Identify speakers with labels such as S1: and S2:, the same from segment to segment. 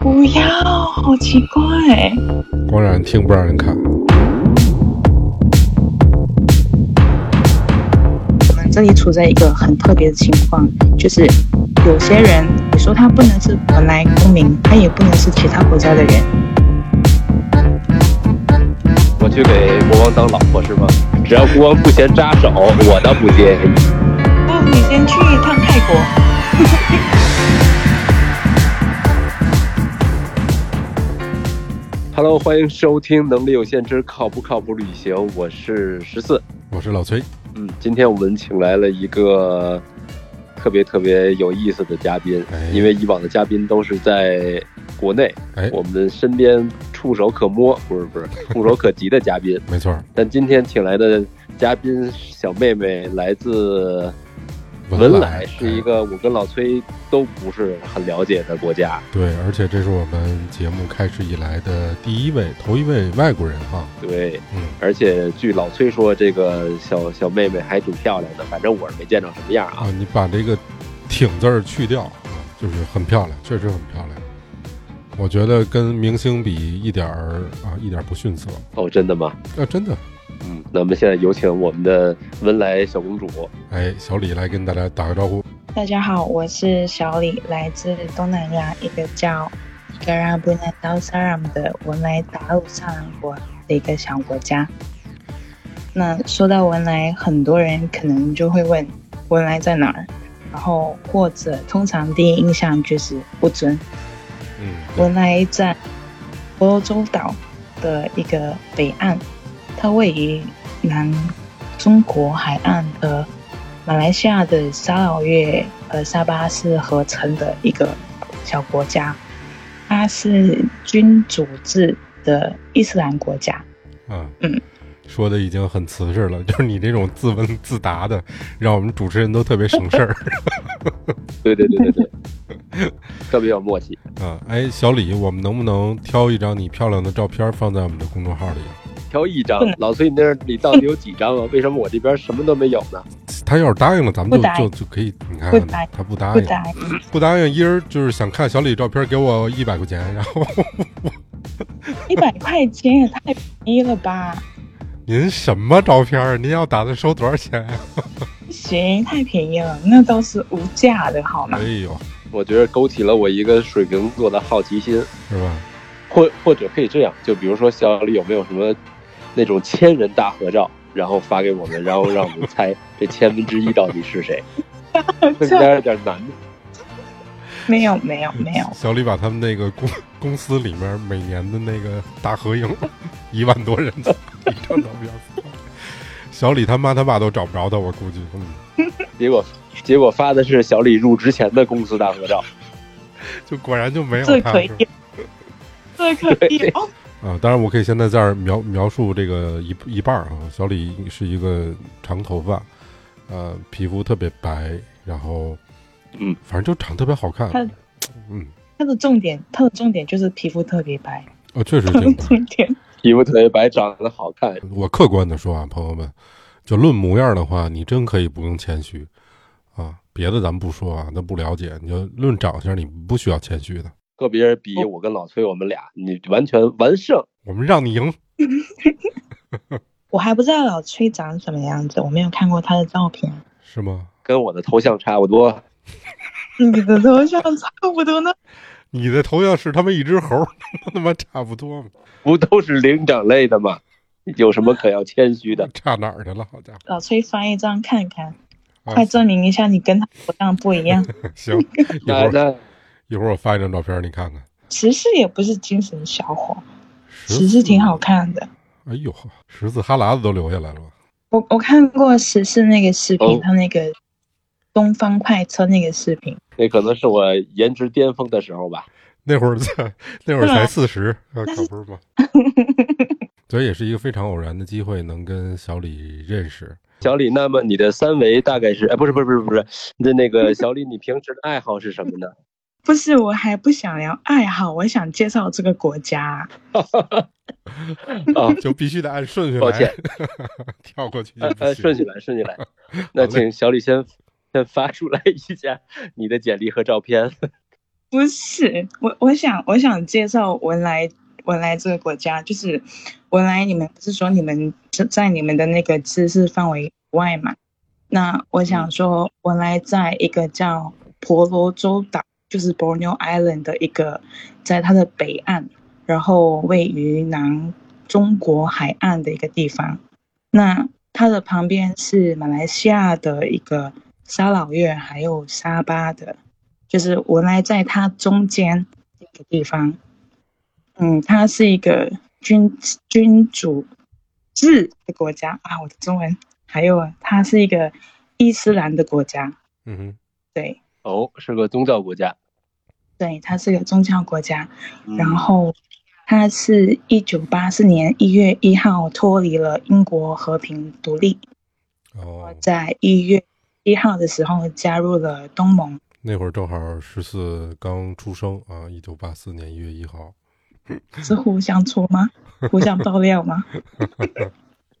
S1: 不要，好奇怪。
S2: 光让人听不让人看。
S1: 我们这里处在一个很特别的情况，就是有些人，你说他不能是本来公民，他也不能是其他国家的人。
S3: 我去给国王当老婆是吗？只要国王不嫌扎手，我倒不介意。
S1: 不，你先去一趟泰国。
S3: Hello，欢迎收听《能力有限之靠不靠谱旅行》，我是十四。
S2: 我是老崔，
S3: 嗯，今天我们请来了一个特别特别有意思的嘉宾，
S2: 哎
S3: 因为以往的嘉宾都是在国内，
S2: 哎，
S3: 我们身边触手可摸，不是不是 触手可及的嘉宾。
S2: 没错，
S3: 但今天请来的嘉宾小妹妹来自文
S2: 莱
S3: 莱，是一个我跟老崔都不是很了解的国家。
S2: 对，而且这是我们节目开始以来的第一位、头一位外国人哈。
S3: 对，
S2: 嗯，
S3: 而且据老崔说，这个小小妹妹还挺漂亮的，反正我是没见着什么样啊。
S2: 啊，你把这个“挺”字儿去掉啊，就是很漂亮，确实很漂亮。我觉得跟明星比一点儿啊，一点儿不逊色。
S3: 哦，真的吗？
S2: 啊，真的。
S3: 嗯，那我们现在有请我们的文莱小公主。
S2: 哎，小李来跟大家打个招呼。
S1: 大家好，我是小李，来自东南亚一个叫伊格拉布纳道萨拉姆的文莱达鲁萨兰国的一个小国家。那说到文莱，很多人可能就会问文莱在哪儿，然后或者通常第一印象就是不准。
S2: 嗯，
S1: 文莱在婆罗洲岛的一个北岸，它位于南中国海岸和马来西亚的沙劳越和沙巴是合成的一个小国家。它是君主制的伊斯兰国家。
S2: 啊，
S1: 嗯，
S2: 说的已经很瓷实了，就是你这种自问自答的，让我们主持人都特别省事儿
S3: 对对对对对，特别有默契。
S2: 啊。哎，小李，我们能不能挑一张你漂亮的照片放在我们的公众号里啊？
S3: 挑一张，老崔你那里到底有几张啊？为什么我这边什么都没有呢？
S2: 他要是答应了，咱们就就就可以。你看他不答应，
S1: 不答应，
S2: 不答应，一人就是想看小李照片，给我一百块钱，然后
S1: 一百块钱也太便宜了吧？
S2: 您什么照片？您要打算收多少钱呀、
S1: 不行，太便宜了，那都是无价的好吗
S2: 哎？呦，
S3: 我觉得勾起了我一个水瓶座的好奇心，
S2: 是吧？
S3: 或或者可以这样，就比如说小李有没有什么那种千人大合照，然后发给我们，然后让我们猜这千分之一到底是谁？这有点有点难。
S1: 没有没有没有，
S2: 小李把他们那个公公司里面每年的那个大合影，一万多人的一张照片，小李他妈他爸都找不着他，我估计，嗯，
S3: 结果结果发的是小李入职前的公司大合照。
S2: 就果然就没有他。
S1: 这可以
S2: 是吧，
S1: 这可以哦。
S2: 啊，当然我可以现在这儿描描述这个一一半儿啊。小李是一个长头发，呃，皮肤特别白，然后，
S3: 嗯，
S2: 反正就长特别好看。
S1: 他
S2: 嗯，
S1: 他的重点，他的重点就是皮肤特别白，
S2: 啊，确实。
S1: 重点。
S3: 皮肤特别白，长得好看。
S2: 我客观的说啊，朋友们，就论模样的话，你真可以不用谦虚啊。别的咱们不说啊，那不了解，你就论长相，你不需要谦虚的。
S3: 和别人比，我跟老崔我们俩，你完全完胜。
S2: 我们让你赢，
S1: 我还不知道老崔长什么样子，我没有看过他的照片。
S2: 是吗？
S3: 跟我的头像差不多。
S1: 你的头像差不多呢。
S2: 你的头像是他妈一只猴，他妈差不多吗？
S3: 不都是灵长类的吗？有什么可要谦虚的？
S2: 差哪儿去了？好家伙！
S1: 老崔发一张看看，
S2: 啊
S1: 快证明一下你跟他头像不一样。
S2: 行，一会儿
S3: 那那
S2: 一会儿我发一张照片，你看看。
S1: 十四也不是精神小伙，石
S2: 十
S1: 四挺好看的。
S2: 哎呦，十四哈喇子都流下来了。
S1: 我我看过十四那个视频，
S3: 哦
S1: 他那个东方快车那个视频，
S3: 那可能是我颜值巅峰的时候吧。
S2: 那会儿在那会儿才四十，可不是吗？所以也是一个非常偶然的机会，能跟小李认识。
S3: 小李，那么你的三维大概是？哎，不是不是不是不是，你的那个小李，你平时的爱好是什么呢？
S1: 不是我还不想聊爱好，我想介绍这个国家。
S3: 哦，
S2: 就必须得按顺序来，
S3: 抱歉
S2: 跳过去
S3: 按按顺序来，顺序来。那请小李先发出来一下你的简历和照片。
S1: 不是我，我想我想介绍文莱文莱这个国家，就是文莱，你们不是说你们在你们的那个知识范围外嘛？那我想说，文莱在一个叫婆罗洲岛，就是 Borneo Island 的一个，在它的北岸，然后位于南中国海岸的一个地方。那它的旁边是马来西亚的一个沙老越，还有沙巴的。就是我来在它中间一个地方，嗯，它是一个君君主制的国家啊。我的中文还有啊，它是一个伊斯兰的国家。
S2: 嗯哼，
S1: 对，
S3: 哦，是个宗教国家。
S1: 对，它是个宗教国家。然后，它是一九八四年一月一号脱离了英国和平独立。
S2: 哦，
S1: 在一月一号的时候加入了东盟。
S2: 那会儿正好十四刚出生啊，一九八四年一月一号，
S1: 是互相戳吗？互相爆料吗？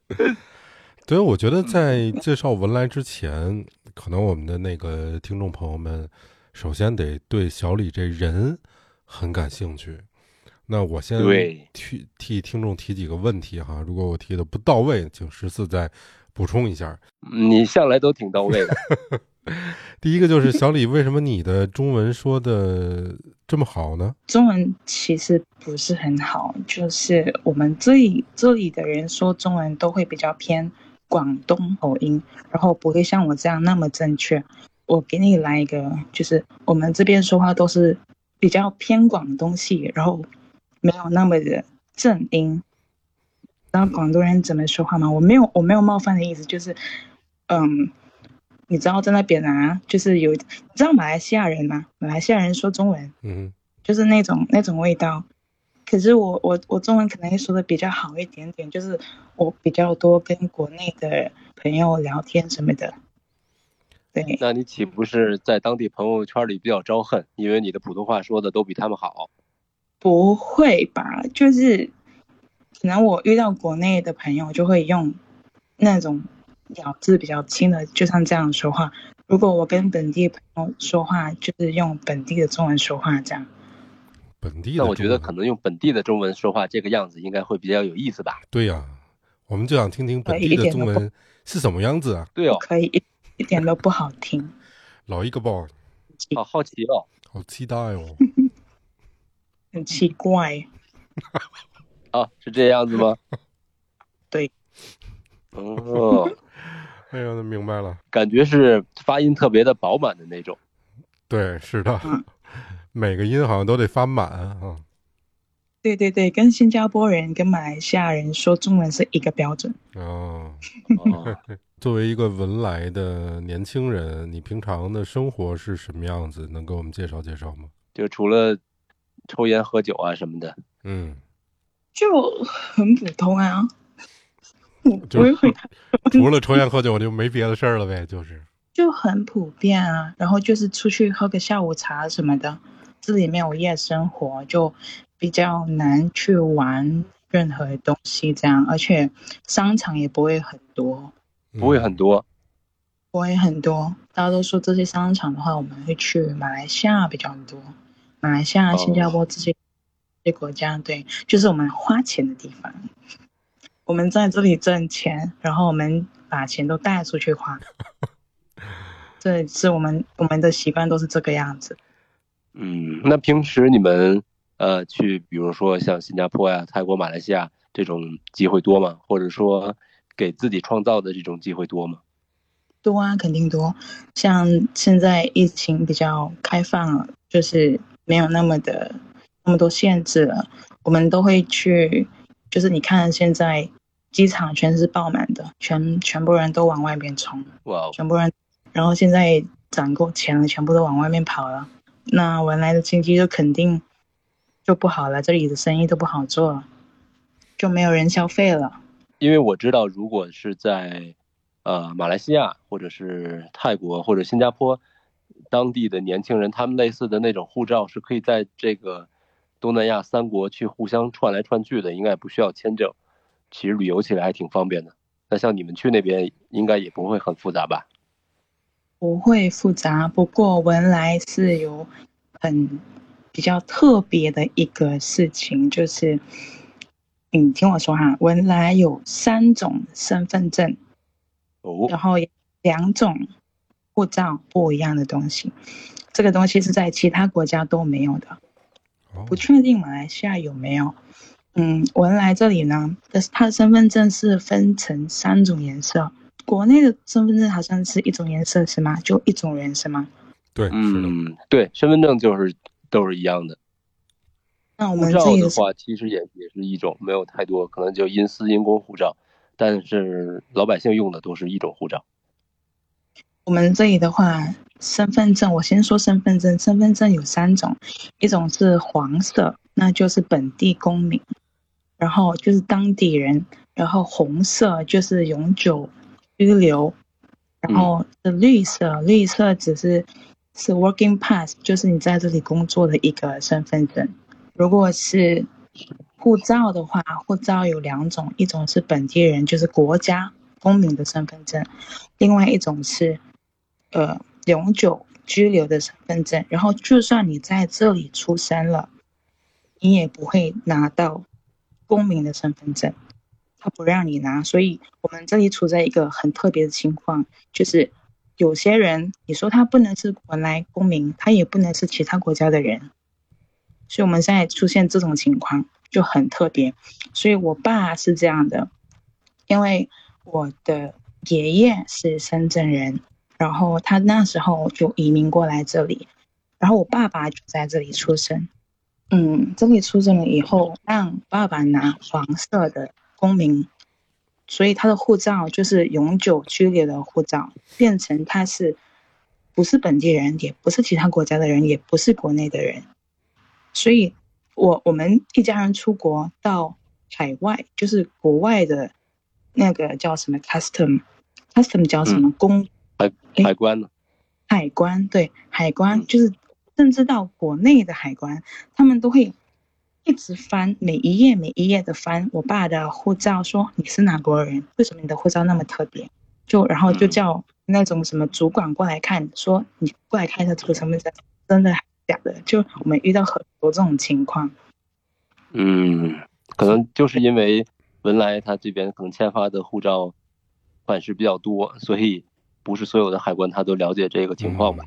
S2: 对，我觉得在介绍文莱之前，可能我们的那个听众朋友们，首先得对小李这人很感兴趣。那我先替替听众提几个问题哈，如果我提的不到位，请十四再补充一下。
S3: 你向来都挺到位的。
S2: 第一个就是小李，为什么你的中文说的这么好呢？
S1: 中文其实不是很好，就是我们这里这里的人说中文都会比较偏广东口音，然后不会像我这样那么正确。我给你来一个，就是我们这边说话都是比较偏广的东西，然后没有那么的正音。知道广东人怎么说话吗？我没有，我没有冒犯的意思，就是嗯。你知道在那边啊，就是有，你知道马来西亚人吗？马来西亚人说中文，
S2: 嗯，
S1: 就是那种那种味道。可是我我我中文可能会说的比较好一点点，就是我比较多跟国内的朋友聊天什么的。对，
S3: 那你岂不是在当地朋友圈里比较招恨？因为你的普通话说的都比他们好。
S1: 不会吧？就是可能我遇到国内的朋友就会用那种。咬字比较轻的，就像这样说话。如果我跟本地朋友说话，就是用本地的中文说话，这样。
S2: 本地的，
S3: 那我觉得可能用本地的中文说话，这个样子应该会比较有意思吧？
S2: 对呀，我们就想听听本地的中文是什么样子啊？
S3: 对哦，
S1: 可以，一点都不好听。
S2: 老一个吧，
S3: 好好奇哦，
S2: 好期待哦，
S1: 很奇怪。
S3: 啊，是这样子吗？
S1: 对。
S3: 哦。
S2: 哎呀，明白了，
S3: 感觉是发音特别的饱满的那种。
S2: 对，是的，每个音好像都得发满啊。
S1: 对对对，跟新加坡人、跟马来西亚人说中文是一个标准。
S2: 哦。作为一个文莱的年轻人，你平常的生活是什么样子？能给我们介绍介绍吗？
S3: 就除了抽烟喝酒啊什么的。
S2: 嗯。
S1: 就很普通啊。
S2: 就除了抽烟喝酒就没别的事儿了呗，就是
S1: 就很普遍啊。然后就是出去喝个下午茶什么的，这里面有夜生活，就比较难去玩任何东西这样。而且商场也不会很多，
S3: 不会很多，
S1: 不会很多。大家都说这些商场的话，我们会去马来西亚比较多，马来西亚、新加坡这些这些国家，对，就是我们花钱的地方。我们在这里挣钱，然后我们把钱都带出去花，这是我们我们的习惯都是这个样子。
S3: 嗯，那平时你们呃去，比如说像新加坡呀、泰国、马来西亚这种机会多吗？或者说给自己创造的这种机会多吗？
S1: 多啊，肯定多。像现在疫情比较开放了，就是没有那么的那么多限制了，我们都会去。就是你看现在机场全是爆满的，全全部人都往外面冲，
S3: 哇！
S1: 全部人，然后现在攒够钱了，全部都往外面跑了，那原来的经济就肯定就不好了，这里的生意都不好做了，就没有人消费了。
S3: 因为我知道，如果是在呃马来西亚或者是泰国或者新加坡，当地的年轻人，他们类似的那种护照是可以在这个。东南亚三国去互相串来串去的，应该不需要签证，其实旅游起来还挺方便的。那像你们去那边，应该也不会很复杂吧？
S1: 不会复杂，不过文莱是有很比较特别的一个事情，就是你听我说哈，文莱有三种身份证，
S3: 哦，
S1: 然后两种护照不一样的东西，这个东西是在其他国家都没有的，不确定马来西亚有没有。嗯，文莱这里呢，的它的身份证是分成三种颜色。国内的身份证好像是一种颜色是吗？就一种颜色吗？
S2: 对，
S3: 嗯，对，身份证就是都是一样的。
S1: 那我们
S3: 护照的话，其实也也是一种，没有太多，可能就因私因公护照，但是老百姓用的都是一种护照。
S1: 我们这里的话，身份证我先说身份证，身份证有三种，一种是黄色，那就是本地公民，然后就是当地人，然后红色就是永久。居留，然后是绿色，绿色只是是 working pass，就是你在这里工作的一个身份证。如果是护照的话，护照有两种，一种是本地人，就是国家公民的身份证；，另外一种是呃永久居留的身份证。然后，就算你在这里出生了，你也不会拿到公民的身份证。他不让你拿，所以我们这里处在一个很特别的情况，就是有些人你说他不能是文莱公民，他也不能是其他国家的人，所以我们现在出现这种情况就很特别。所以我爸是这样的，因为我的爷爷是深圳人，然后他那时候就移民过来这里，然后我爸爸就在这里出生，嗯，这里出生了以后，让爸爸拿黄色的。公民，所以他的护照就是永久居留的护照，变成他是不是本地人，也不是其他国家的人，也不是国内的人。所以，我我们一家人出国到海外，就是国外的那个叫什么 custom，custom 叫什么公
S3: 海海关呢？
S1: 海关对海关，就是甚至到国内的海关，他们都会。一直翻每一页每一页的翻我爸的护照，说你是哪国人？为什么你的护照那么特别？就然后就叫那种什么主管过来看，说你过来看一下这个身份证，真的假的？就我们遇到很多这种情况。
S3: 嗯，可能就是因为文莱他这边可能签发的护照款式比较多，所以不是所有的海关他都了解这个情况吧？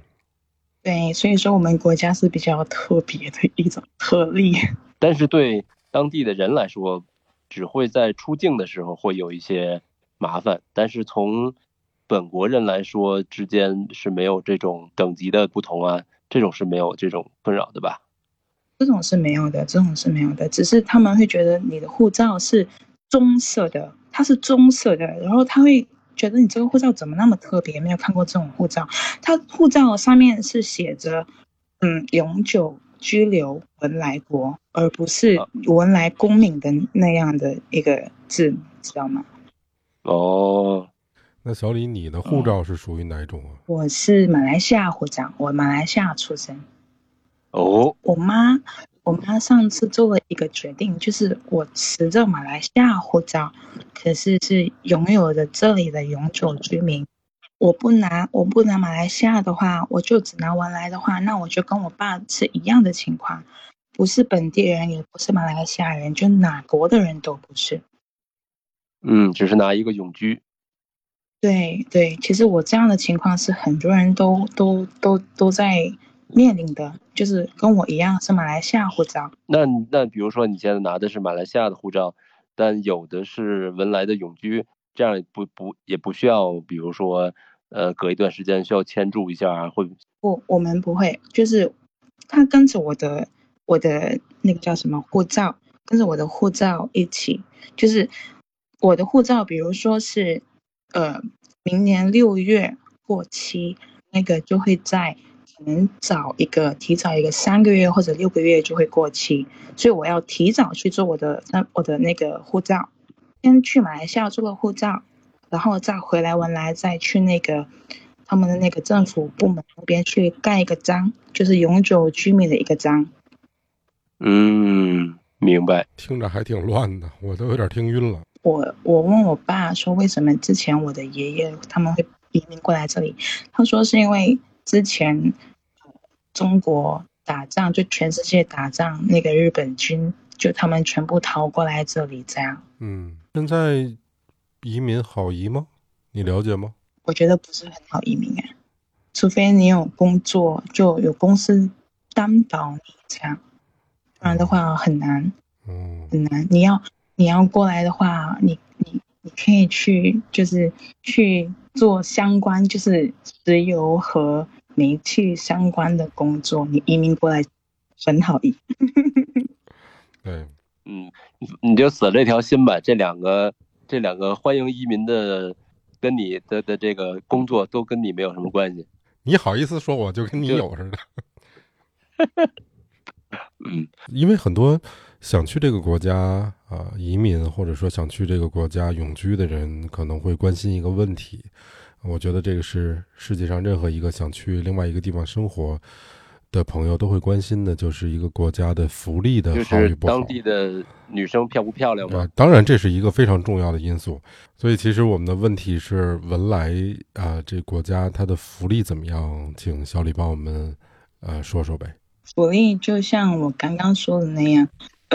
S1: 对，所以说我们国家是比较特别的一种特例。
S3: 但是对当地的人来说，只会在出境的时候会有一些麻烦。但是从本国人来说，之间是没有这种等级的不同啊，这种是没有这种困扰的吧？
S1: 这种是没有的，这种是没有的。只是他们会觉得你的护照是棕色的，它是棕色的，然后他会觉得你这个护照怎么那么特别？没有看过这种护照，它护照上面是写着嗯永久。居留文莱国，而不是文莱公民的那样的一个字，知道吗？
S3: 哦，
S2: 那小李，你的护照是属于哪种啊？
S1: 我是马来西亚护照，我马来西亚出生。
S3: 哦，
S1: 我妈，我妈上次做了一个决定，就是我持着马来西亚护照，可是是拥有着这里的永久居民。我不拿，我不拿马来西亚的话，我就只拿文莱的话，那我就跟我爸是一样的情况，不是本地人，也不是马来西亚人，就哪国的人都不是。
S3: 嗯，只是拿一个永居。
S1: 对对，其实我这样的情况是很多人都都都都在面临的，就是跟我一样是马来西亚护照。
S3: 那那比如说你现在拿的是马来西亚的护照，但有的是文莱的永居。这样不不也不需要，比如说，呃，隔一段时间需要签注一下，会
S1: 不？我们不会，就是他跟着我的我的那个叫什么护照，跟着我的护照一起，就是我的护照，比如说是呃明年六月过期，那个就会在可能早一个提早一个三个月或者六个月就会过期，所以我要提早去做我的那我的那个护照。先去马来西亚做个护照，然后再回来文莱，再去那个他们的那个政府部门那边去盖一个章，就是永久居民的一个章。
S3: 嗯，明白。
S2: 听着还挺乱的，我都有点听晕了。
S1: 我我问我爸说，为什么之前我的爷爷他们会移民过来这里。他说是因为之前中国打仗，就全世界打仗，那个日本军就他们全部逃过来这里，这样。
S2: 嗯，现在移民好移吗？你了解吗？
S1: 我觉得不是很好移民哎，除非你有工作，就有公司担保你这样，不然的话很难。
S2: 嗯，
S1: 很难。你要你要过来的话，你你你可以去，就是去做相关，就是石油和煤气相关的工作。你移民过来很好移。
S2: 对，
S3: 嗯，你你就死了这条心吧。这两个这两个欢迎移民的，跟你的的这个工作都跟你没有什么关系。
S2: 你好意思说我就跟你有似的？
S3: 嗯，
S2: 因为很多。想去这个国家啊移民，或者说想去这个国家永居的人，可能会关心一个问题。我觉得这个是世界上任何一个想去另外一个地方生活的朋友都会关心的，就是一个国家的福利的好与不
S3: 好。当地的女生漂不漂亮吗？
S2: 当然，这是一个非常重要的因素。所以，其实我们的问题是，文莱啊，这国家它的福利怎么样？请小李帮我们呃说说呗。
S1: 福利就像我刚刚说的那样。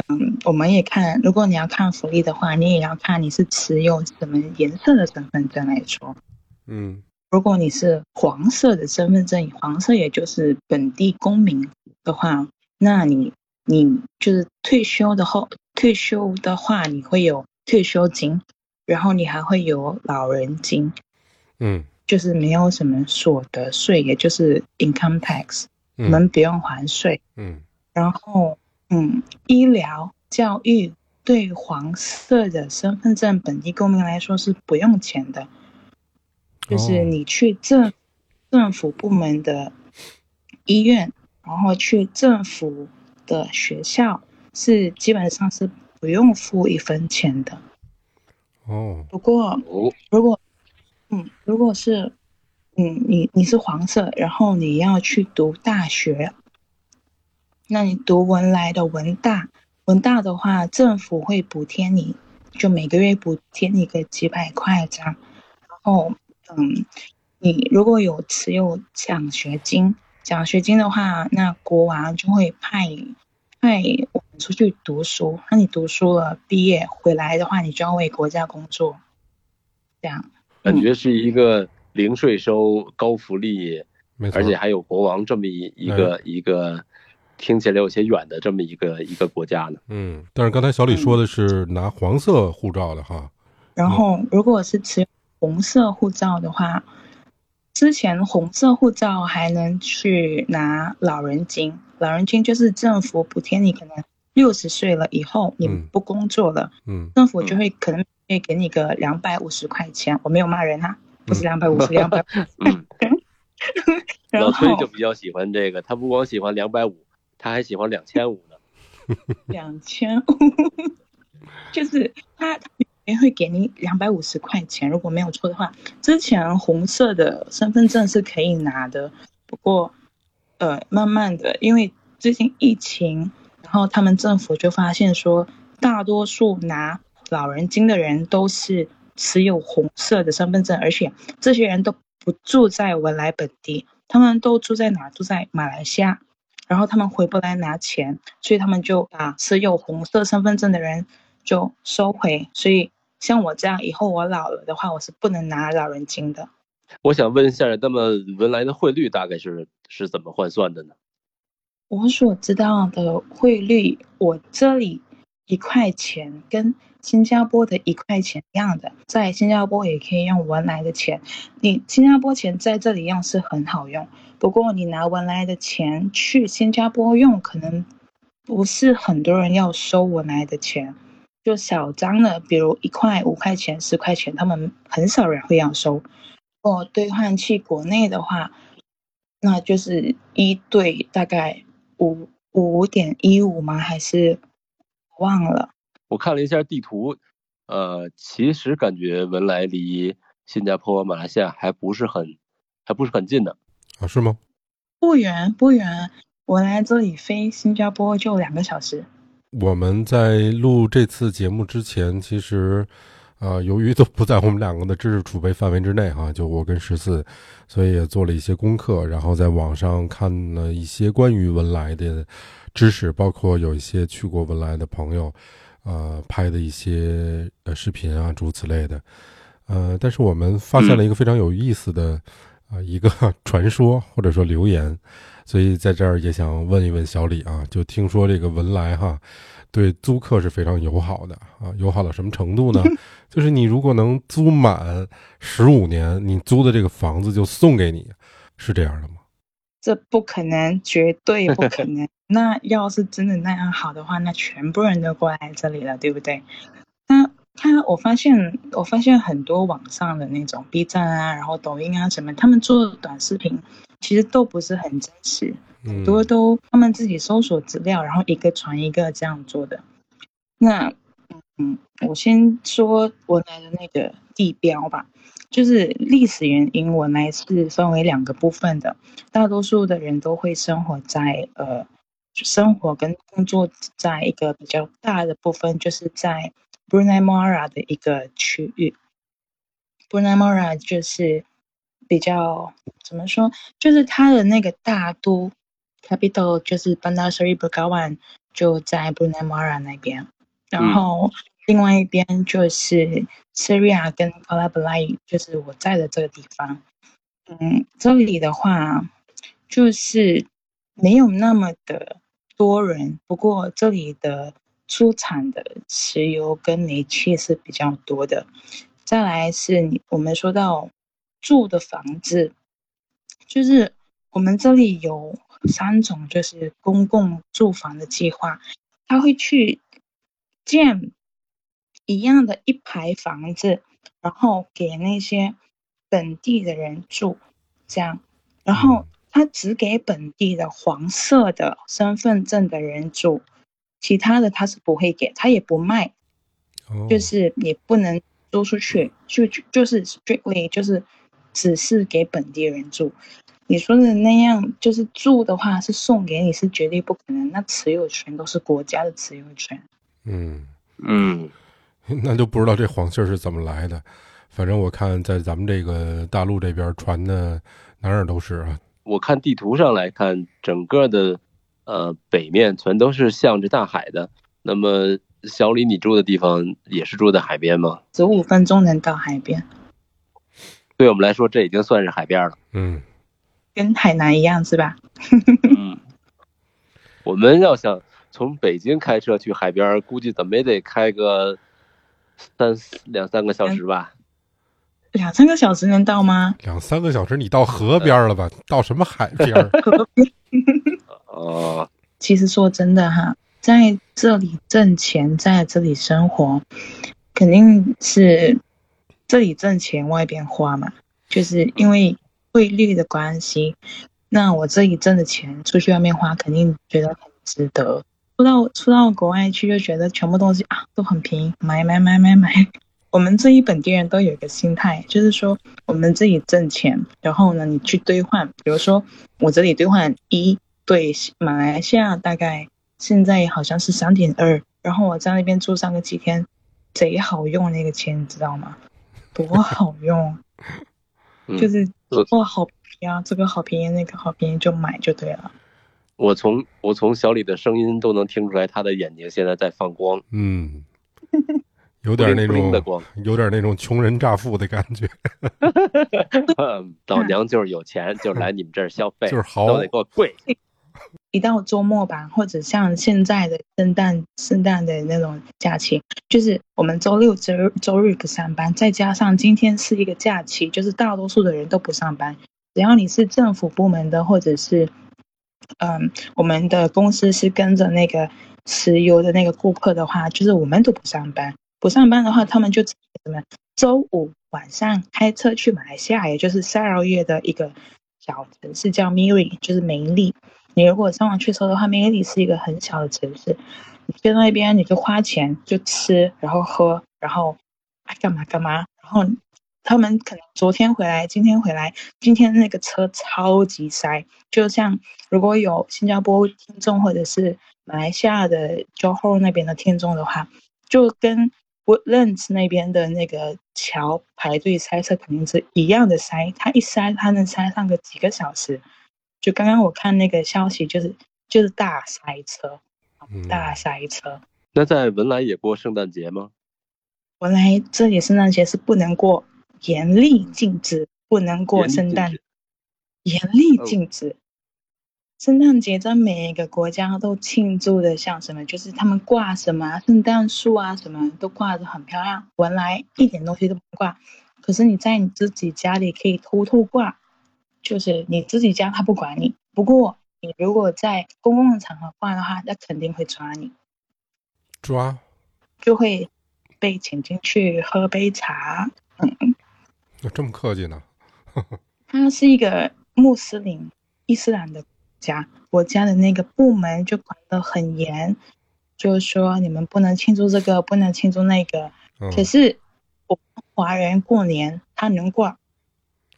S1: 嗯，我们也看，如果你要看福利的话，你也要看你是持有什么颜色的身份证来说。
S2: 嗯，
S1: 如果你是黄色的身份证，黄色也就是本地公民的话，那你你就是退休的后退休的话，你会有退休金，然后你还会有老人金。
S2: 嗯，
S1: 就是没有什么所得税，也就是 income tax，我们不用还税。
S2: 嗯，
S1: 然后。嗯，医疗、教育对黄色的身份证本地公民来说是不用钱的，就是你去政政府部门的医院，然后去政府的学校，是基本上是不用付一分钱的。
S2: 哦，
S1: 不过如果嗯，如果是嗯，你你是黄色，然后你要去读大学。那你读文莱的文大，文大的话，政府会补贴你，就每个月补贴你个几百块这样。然后，嗯，你如果有持有奖学金，奖学金的话，那国王就会派派我们出去读书。那你读书了，毕业回来的话，你就要为国家工作。这样，
S3: 感觉是一个零税收、高福利，而且还有国王这么一一个一个。听起来有些远的这么一个一个国家呢。
S2: 嗯，但是刚才小李说的是拿黄色护照的哈。
S1: 然后，如果是持红色护照的话，之前红色护照还能去拿老人金。老人金就是政府补贴你，可能六十岁了以后你不工作了，
S2: 嗯，
S1: 政府就会可能会给你个两百五十块钱。我没有骂人啊，不是两百五十，两百。
S3: 老崔就比较喜欢这个，他不光喜欢两百五。他还喜欢两千五呢，
S1: 两千五，就是他也会给你两百五十块钱，如果没有错的话。之前红色的身份证是可以拿的，不过，呃，慢慢的，因为最近疫情，然后他们政府就发现说，大多数拿老人金的人都是持有红色的身份证，而且这些人都不住在文莱本地，他们都住在哪？住在马来西亚。然后他们回不来拿钱，所以他们就把持有红色身份证的人就收回。所以像我这样，以后我老了的话，我是不能拿老人金的。
S3: 我想问一下，那么文莱的汇率大概是是怎么换算的呢？
S1: 我所知道的汇率，我这里一块钱跟新加坡的一块钱一样的，在新加坡也可以用文莱的钱。你新加坡钱在这里用是很好用。不过，你拿文莱的钱去新加坡用，可能不是很多人要收文莱的钱，就小张的，比如一块、五块钱、十块钱，他们很少人会要收。或兑换去国内的话，那就是一对大概五五点一五吗？还是忘了？
S3: 我看了一下地图，呃，其实感觉文莱离新加坡、马来西亚还不是很，还不是很近的。
S2: 啊，是吗？
S1: 不远不远，我来这里飞新加坡就两个小时。
S2: 我们在录这次节目之前，其实，呃，由于都不在我们两个的知识储备范围之内哈，就我跟十四，所以也做了一些功课，然后在网上看了一些关于文莱的知识，包括有一些去过文莱的朋友，呃，拍的一些呃视频啊，诸如此类的。呃，但是我们发现了一个非常有意思的啊一个 传说或者说留言，所以在这儿也想问一问小李啊，就听说这个文莱哈。对租客是非常友好的啊，友好到什么程度呢？就是你如果能租满十五年，你租的这个房子就送给你，是这样的吗？
S1: 这不可能，绝对不可能。那要是真的那样好的话，那全部人都过来这里了，对不对？那他，我发现，我发现很多网上的那种 B 站啊，然后抖音啊什么，他们做短视频，其实都不是很真实。很多都他们自己搜索资料，然后一个传一个这样做的。那，嗯，我先说文莱的那个地标吧，就是历史原因，文莱是分为两个部分的。大多数的人都会生活在呃，生活跟工作在一个比较大的部分，就是在 Brunei Mara 的一个区域。Brunei Mara 就是比较怎么说，就是它的那个大都。capital 就是 Bandar Seri Begawan，就在 Brunei Mara 那边，然后另外一边就是 Syria 跟 Kuala Belait，就是我在的这个地方。嗯，这里的话就是没有那么的多人，不过这里的出产的石油跟煤气是比较多的。再来是你我们说到住的房子，就是我们这里有。三种就是公共住房的计划，他会去建一样的一排房子，然后给那些本地的人住，这样，然后他只给本地的黄色的身份证的人住，其他的他是不会给，他也不卖，就是也不能租出去，就就是 strictly 就是只是给本地人住。你说的那样，就是住的话是送给你，是绝对不可能。那持有权都是国家的持有权。
S2: 嗯
S3: 嗯，
S2: 那就不知道这黄信是怎么来的。反正我看在咱们这个大陆这边传的哪哪都是啊。
S3: 我看地图上来看，整个的呃北面全都是向着大海的。那么小李，你住的地方也是住在海边吗？
S1: 十五分钟能到海边。
S3: 对我们来说，这已经算是海边了。
S2: 嗯。
S1: 跟海南一样是吧？
S3: 嗯，我们要想从北京开车去海边，估计怎么也得开个三两三个小时吧。
S1: 两三个小时能到吗？
S2: 两三个小时，你到河边了吧？到什么海边？
S1: 河边。
S3: 哦，
S1: 其实说真的哈，在这里挣钱，在这里生活，肯定是这里挣钱，外边花嘛，就是因为。汇率的关系，那我这里挣的钱出去外面花，肯定觉得很值得。出到出到国外去，就觉得全部东西啊都很便宜，买买买买买。我们这一本地人都有一个心态，就是说我们自己挣钱，然后呢，你去兑换，比如说我这里兑换一对马来西亚，大概现在好像是三点二，然后我在那边住上个几天，贼好用那个钱，你知道吗？多好用，就是。哇，好便宜啊！这个好便宜，那个好便宜，就买就对了。
S3: 我从我从小李的声音都能听出来，他的眼睛现在在放光。
S2: 嗯，有点那种
S3: 的光，
S2: 有点那种穷人乍富的感觉。
S3: 老娘就是有钱，就来你们这儿消费，
S2: 就是豪，
S3: 都得给我跪。
S1: 一到周末吧，或者像现在的圣诞、圣诞的那种假期，就是我们周六、周周日不上班，再加上今天是一个假期，就是大多数的人都不上班。只要你是政府部门的，或者是嗯，我们的公司是跟着那个石油的那个顾客的话，就是我们都不上班。不上班的话，他们就怎么周五晚上开车去马来西亚，也就是沙劳越的一个小城市叫 Miri，就是梅利。你如果上网去搜的话，梅里是一个很小的城市。你去那边，你就花钱，就吃，然后喝，然后爱干嘛干嘛。然后他们可能昨天回来，今天回来，今天那个车超级塞。就像如果有新加坡听众或者是马来西亚的 Johor 那边的听众的话，就跟 Woodlands 那边的那个桥排队塞车肯定是一样的塞，他一塞他能塞上个几个小时。就刚刚我看那个消息，就是就是大塞车，大塞车。
S3: 那在文莱也过圣诞节吗？
S1: 文莱这里圣诞节是不能过，严厉禁止，不能过圣诞，严厉禁止。圣诞节在每一个国家都庆祝的，像什么，就是他们挂什么圣诞树啊，什么都挂的很漂亮。文莱一点东西都不挂，可是你在你自己家里可以偷偷挂，就是你自己家他不管你。不过你如果在公共场合挂的话，那肯定会抓你。
S2: 抓？
S1: 就会被请进去喝杯茶。嗯，
S2: 这么客气呢？
S1: 他是一个穆斯林伊斯兰的国。家我家的那个部门就管得很严，就是说你们不能庆祝这个，不能庆祝那个。可是我华人过年他能挂，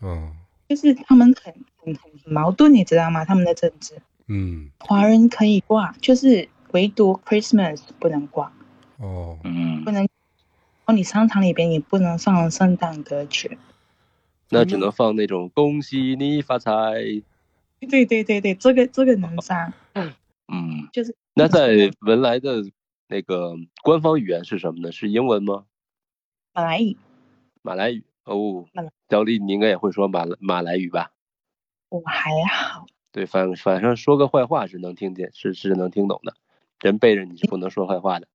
S2: 嗯，
S1: 就是他们很很很矛盾，你知道吗？他们的政治，
S2: 嗯，
S1: 华人可以挂，就是唯独 Christmas 不能挂。
S2: 哦，
S3: 嗯，
S1: 不能。哦，你商场里边也不能放圣诞歌曲，
S3: 那只能放那种恭喜你发财。
S1: 对对对对，这个这个能上，
S3: 嗯，
S1: 就是
S3: 那在文莱的那个官方语言是什么呢？是英文吗？
S1: 马来语。
S3: 马来语哦，小丽你应该也会说马马来语吧？
S1: 我还好。
S3: 对，反反正说个坏话是能听见，是是能听懂的。人背着你是不能说坏话的。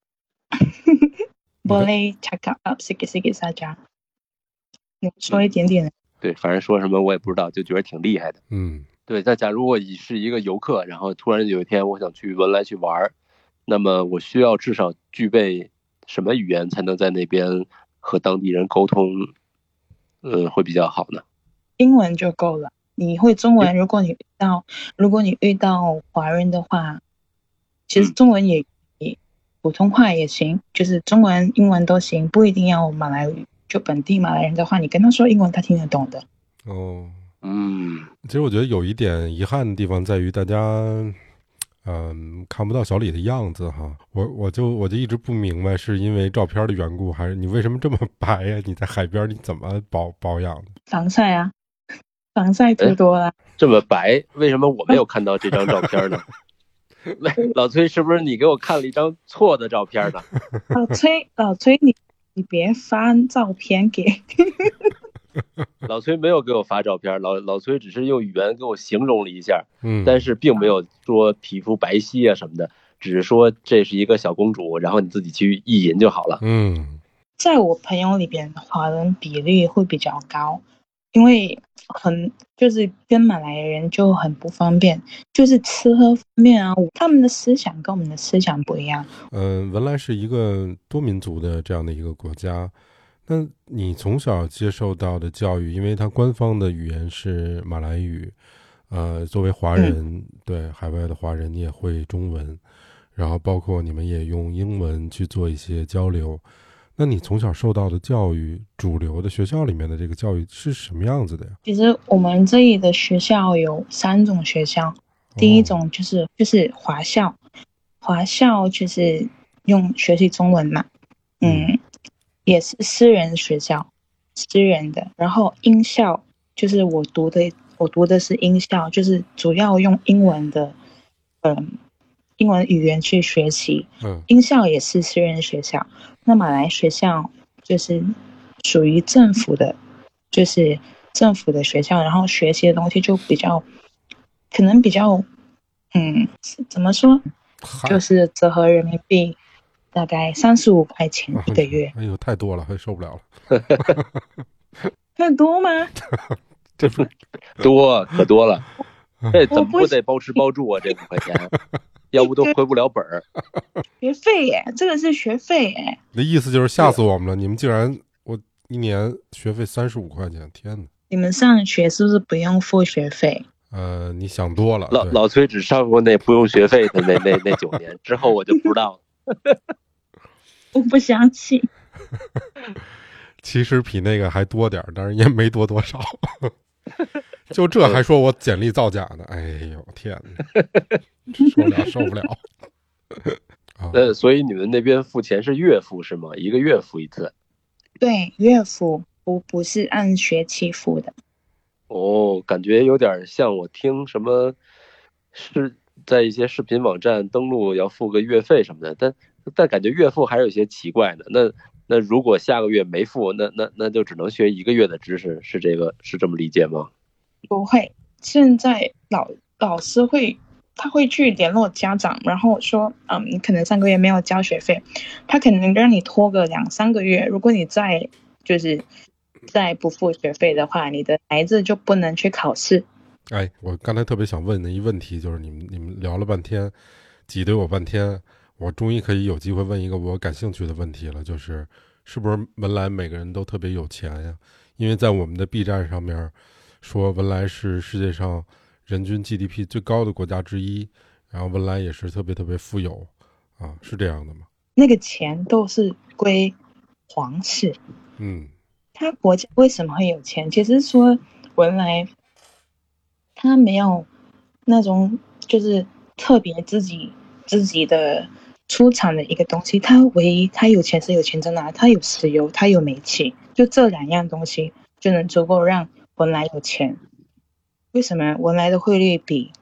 S1: Boleh cakap sedikit saja，你说一点点。
S3: 对，反正说什么我也不知道，就觉得挺厉害的。
S2: 嗯。
S3: 对，那假如我已是一个游客，然后突然有一天我想去文莱去玩儿，那么我需要至少具备什么语言才能在那边和当地人沟通，呃，会比较好呢？
S1: 英文就够了。你会中文，如果你遇到如果你遇到华人的话，其实中文也普通话也行，就是中文、英文都行，不一定要马来语。就本地马来人的话，你跟他说英文，他听得懂的。
S2: 哦。
S3: 嗯，
S2: 其实我觉得有一点遗憾的地方在于大家，嗯，看不到小李的样子哈。我我就我就一直不明白，是因为照片的缘故，还是你为什么这么白呀？你在海边你怎么保保养的？
S1: 防晒啊，防晒涂多了。
S3: 这么白，为什么我没有看到这张照片呢？老崔，是不是你给我看了一张错的照片呢？
S1: 老崔，老崔，你你别发照片给。
S3: 老崔没有给我发照片，老老崔只是用语言给我形容了一下，
S2: 嗯，
S3: 但是并没有说皮肤白皙啊什么的，只是说这是一个小公主，然后你自己去意淫就好了。
S2: 嗯，
S1: 在我朋友里边，华人比例会比较高，因为很就是跟马来人就很不方便，就是吃喝方面啊，他们的思想跟我们的思想不一样。
S2: 嗯，文莱是一个多民族的这样的一个国家。那你从小接受到的教育，因为它官方的语言是马来语，呃，作为华人，对海外的华人，你也会中文，然后包括你们也用英文去做一些交流。那你从小受到的教育，主流的学校里面的这个教育是什么样子的呀？
S1: 其实我们这里的学校有三种学校，第一种就是就是华校，华校就是用学习中文嘛，嗯。也是私人学校，私人的。然后音校就是我读的，我读的是音校，就是主要用英文的，嗯，英文语言去学习。
S2: 嗯，
S1: 英校也是私人学校。那马来学校就是属于政府的，就是政府的学校，然后学习的东西就比较，可能比较，嗯，怎么说，就是折合人民币。大概三十五块钱一个月，
S2: 哎呦，太多了，受不了了。
S1: 太多吗？
S2: 这不
S3: 多可多了，这怎么不得包吃包住啊？这五块钱，要不都回不了本儿。
S1: 学费耶，这个是学费耶。
S2: 你的意思就是吓死我们了？你们竟然我一年学费三十五块钱，天哪！
S1: 你们上学是不是不用付学费？
S2: 呃，你想多了。
S3: 老老崔只上过那不用学费的那那那九年，之后我就不知道了。
S1: 我不相信。
S2: 其实比那个还多点儿，但是也没多多少。就这还说我简历造假呢？哎呦天哪，受不了，受不了。
S3: 那所以你们那边付钱是月付是吗？一个月付一次？
S1: 对，月付不不是按学期付的。
S3: 哦，感觉有点像我听什么是在一些视频网站登录要付个月费什么的，但但感觉月付还是有些奇怪的。那那如果下个月没付，那那那就只能学一个月的知识，是这个是这么理解吗？
S1: 不会，现在老老师会。他会去联络家长，然后说，嗯，你可能上个月没有交学费，他可能让你拖个两三个月。如果你再就是再不付学费的话，你的孩子就不能去考试。
S2: 哎，我刚才特别想问的一问题就是，你们你们聊了半天，挤兑我半天，我终于可以有机会问一个我感兴趣的问题了，就是是不是文莱每个人都特别有钱呀？因为在我们的 B 站上面说文莱是世界上。人均 GDP 最高的国家之一，然后文莱也是特别特别富有，啊，是这样的吗？
S1: 那个钱都是归皇室，
S2: 嗯，
S1: 他国家为什么会有钱？其实说文莱，他没有那种就是特别自己自己的出产的一个东西，他唯一他有钱是有钱在哪？他有石油，他有煤气，就这两样东西就能足够让文莱有钱。为什么文莱的汇率比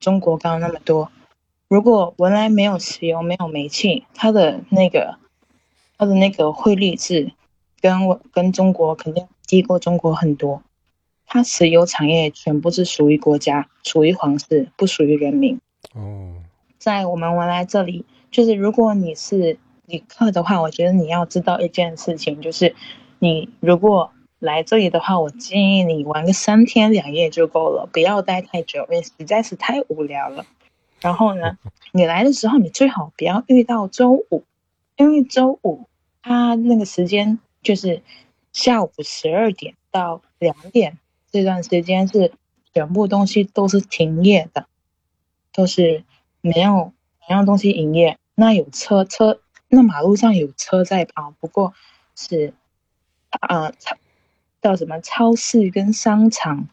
S1: 中国高那么多？如果文莱没有石油、没有煤气，它的那个它的那个汇率是跟我跟中国肯定低过中国很多。它石油产业全部是属于国家、属于皇室，不属于人民。
S2: 哦，
S1: 在我们文莱这里，就是如果你是旅客的话，我觉得你要知道一件事情，就是你如果。来这里的话，我建议你玩个三天两夜就够了，不要待太久，因为实在是太无聊了。然后呢，你来的时候你最好不要遇到周五，因为周五它那个时间就是下午十二点到两点这段时间是全部东西都是停业的，都是没有没有东西营业。那有车车，那马路上有车在跑，不过是啊。叫什么超市跟商场，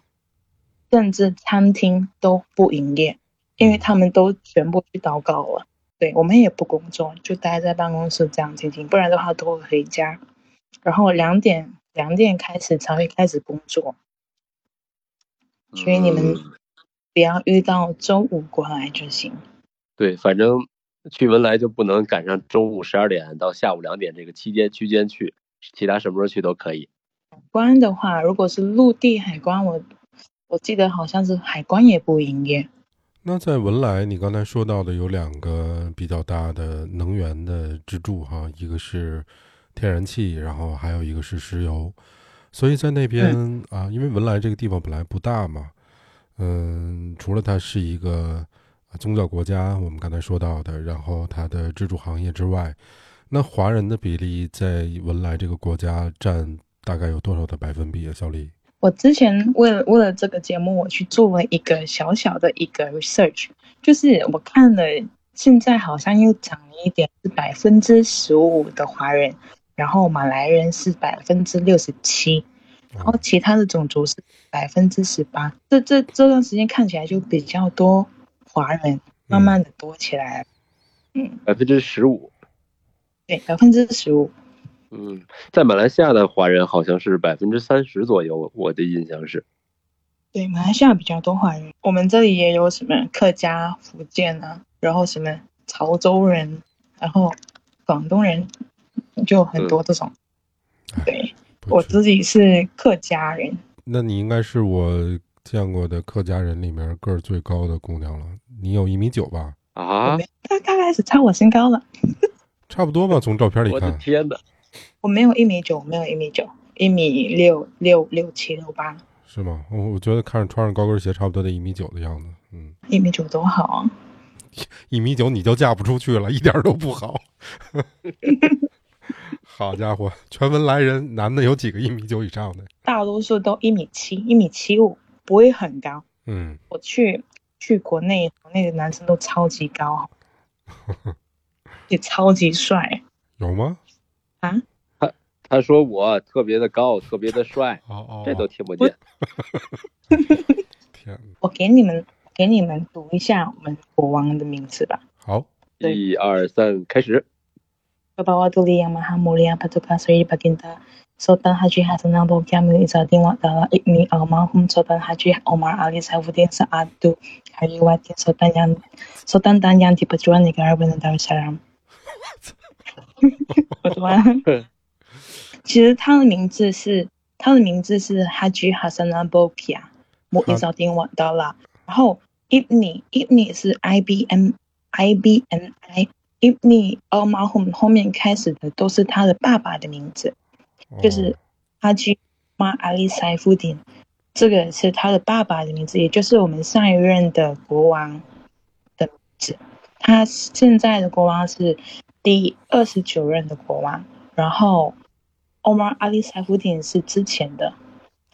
S1: 甚至餐厅都不营业，因为他们都全部去祷告了。对我们也不工作，就待在办公室这样静静，不然的话都会回家。然后两点两点开始才会开始工作，所以你们不要遇到周五过来就行。
S3: 对，反正去文莱就不能赶上中午十二点到下午两点这个期间区间去，其他什么时候去都可以。
S1: 关的话，如果是陆地海关，我我记得好像是海关也不营业。
S2: 那在文莱，你刚才说到的有两个比较大的能源的支柱哈，一个是天然气，然后还有一个是石油。所以在那边啊，因为文莱这个地方本来不大嘛，嗯，除了它是一个宗教国家，我们刚才说到的，然后它的支柱行业之外，那华人的比例在文莱这个国家占。大概有多少的百分比啊，小李？
S1: 我之前为了为了这个节目，我去做了一个小小的一个 research，就是我看了，现在好像又涨了一点，是百分之十五的华人，然后马来人是百分之六十七，然后其他的种族是百分之十八。这这这段时间看起来就比较多华人，慢慢的多起来了。嗯，
S3: 百分之十五。
S1: 对，百分之十五。
S3: 嗯，在马来西亚的华人好像是百分之三十左右，我的印象是。
S1: 对，马来西亚比较多华人。我们这里也有什么客家、福建啊，然后什么潮州人，然后广东人，就很多这种。对，我自己是客家人。
S2: 那你应该是我见过的客家人里面个儿最高的姑娘了。你有一米九吧？
S3: 啊？
S1: 他他开始超我身高了。
S2: 差不多吧，从照片里看。
S3: 我的天哪！
S1: 我没有一米九，没有一米九，一米六六六七六八，
S2: 是吗？我我觉得看着穿上高跟鞋，差不多得一米九的样子。嗯，
S1: 一米九多好啊！
S2: 一米九你就嫁不出去了，一点都不好。好家伙，全文来人男的有几个一米九以上的？
S1: 大多数都一米七、一米七五，不会很高。
S2: 嗯，
S1: 我去去国内，国内的男生都超级高，也超级帅。
S2: 有吗？
S1: 啊？
S3: 他说我特别的高，特别的帅，哦这都听不见。
S2: 天！
S1: 我给你们给你们读一下我们国王的名字吧。
S2: 好，
S3: 一二三，开始。
S1: Bawa tuli yang maha mulia patutkah Sri Baginda Sultan Haji Hasanan Bolkiah Izzaddin Wa'ala Ibni Almarhum Sultan Haji Omar Ali Saifuddin Sa'adu Hariwatin Sultan yang Sultan dan yang diperjuangkan negara benar Darussalam。我读完。其实他的名字是他的名字是 Haji Hasanan Bolkiah Izzaddin Wa'ala，然后 Ibni Ibni 是 I B M I B N I。Ibni Almarhum 后面开始的都是他的爸爸的名字，就是阿基马阿里塞夫丁，这个是他的爸爸的名字，也就是我们上一任的国王的名字。他现在的国王是第二十九任的国王，然后 Omar 阿里塞夫丁是之前的，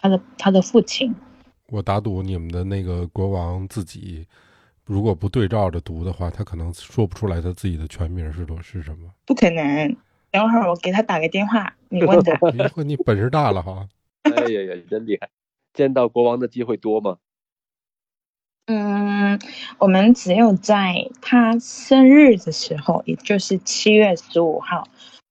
S1: 他的他的父亲。
S2: 我打赌你们的那个国王自己。如果不对照着读的话，他可能说不出来他自己的全名是多是什么。
S1: 不可能，等会儿我给他打个电话，你问他。
S2: 你本事大了哈！
S3: 哎呀呀，真厉害！见到国王的机会多吗？
S1: 嗯，我们只有在他生日的时候，也就是七月十五号，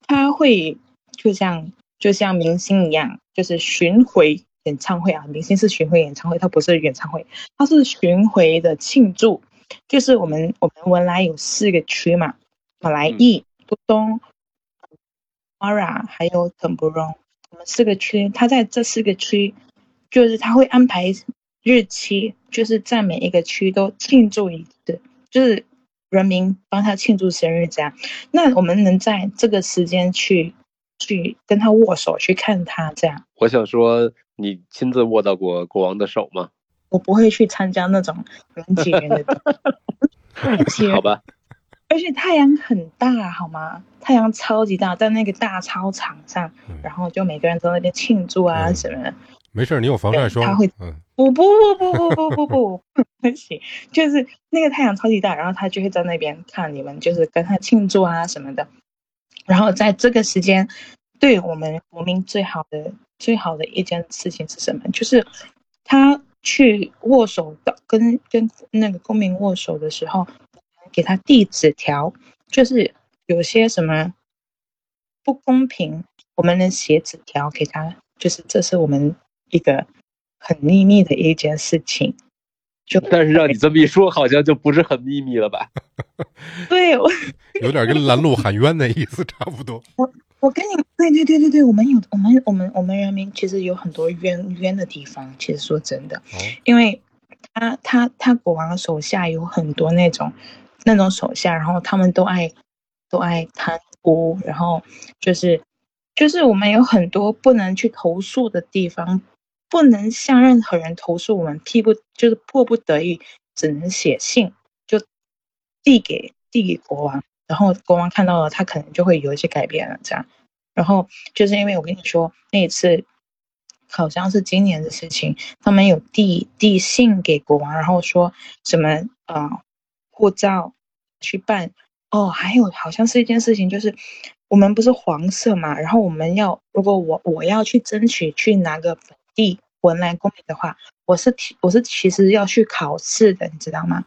S1: 他会就像就像明星一样，就是巡回。演唱会啊，明星是巡回演唱会，他不是演唱会，他是巡回的庆祝。就是我们我们文莱有四个区嘛，马来裔、布东、马拉还有腾布隆，我们四个区，他在这四个区，就是他会安排日期，就是在每一个区都庆祝一次，就是人民帮他庆祝生日这样。那我们能在这个时间去去跟他握手，去看他这样。
S3: 我想说。你亲自握到过国王的手吗？
S1: 我不会去参加那种人挤人的，
S3: 好吧。
S1: 而且太阳很大，好吗？太阳超级大，在那个大操场上，然后就每个人都在那边庆祝啊什么的。
S2: 没事，你有防晒霜。
S1: 他会，不不不不不不不不不行，就是那个太阳超级大，然后他就会在那边看你们，就是跟他庆祝啊什么的。然后在这个时间，对我们国民最好的。最好的一件事情是什么？就是他去握手的，跟跟那个公民握手的时候，给他递纸条，就是有些什么不公平，我们能写纸条给他，就是这是我们一个很秘密的一件事情。就
S3: 但是让你这么一说，好像就不是很秘密了吧？
S1: 对，
S2: 有点跟拦路喊冤的意思差不多。
S1: 我。我跟你对对对对对，我们有我们我们我们人民其实有很多冤冤的地方。其实说真的，因为他他他国王手下有很多那种那种手下，然后他们都爱都爱贪污，然后就是就是我们有很多不能去投诉的地方，不能向任何人投诉，我们批不就是迫不得已只能写信就递给递给国王。然后国王看到了，他可能就会有一些改变了，这样。然后就是因为我跟你说那一次，好像是今年的事情，他们有递递信给国王，然后说什么呃护照去办哦，还有好像是一件事情，就是我们不是黄色嘛，然后我们要如果我我要去争取去拿个本地文莱公民的话，我是我是其实要去考试的，你知道吗？